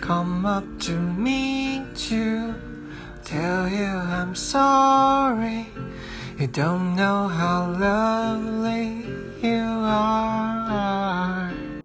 come up to meet you, tell you I'm sorry. You don't know how lovely you are.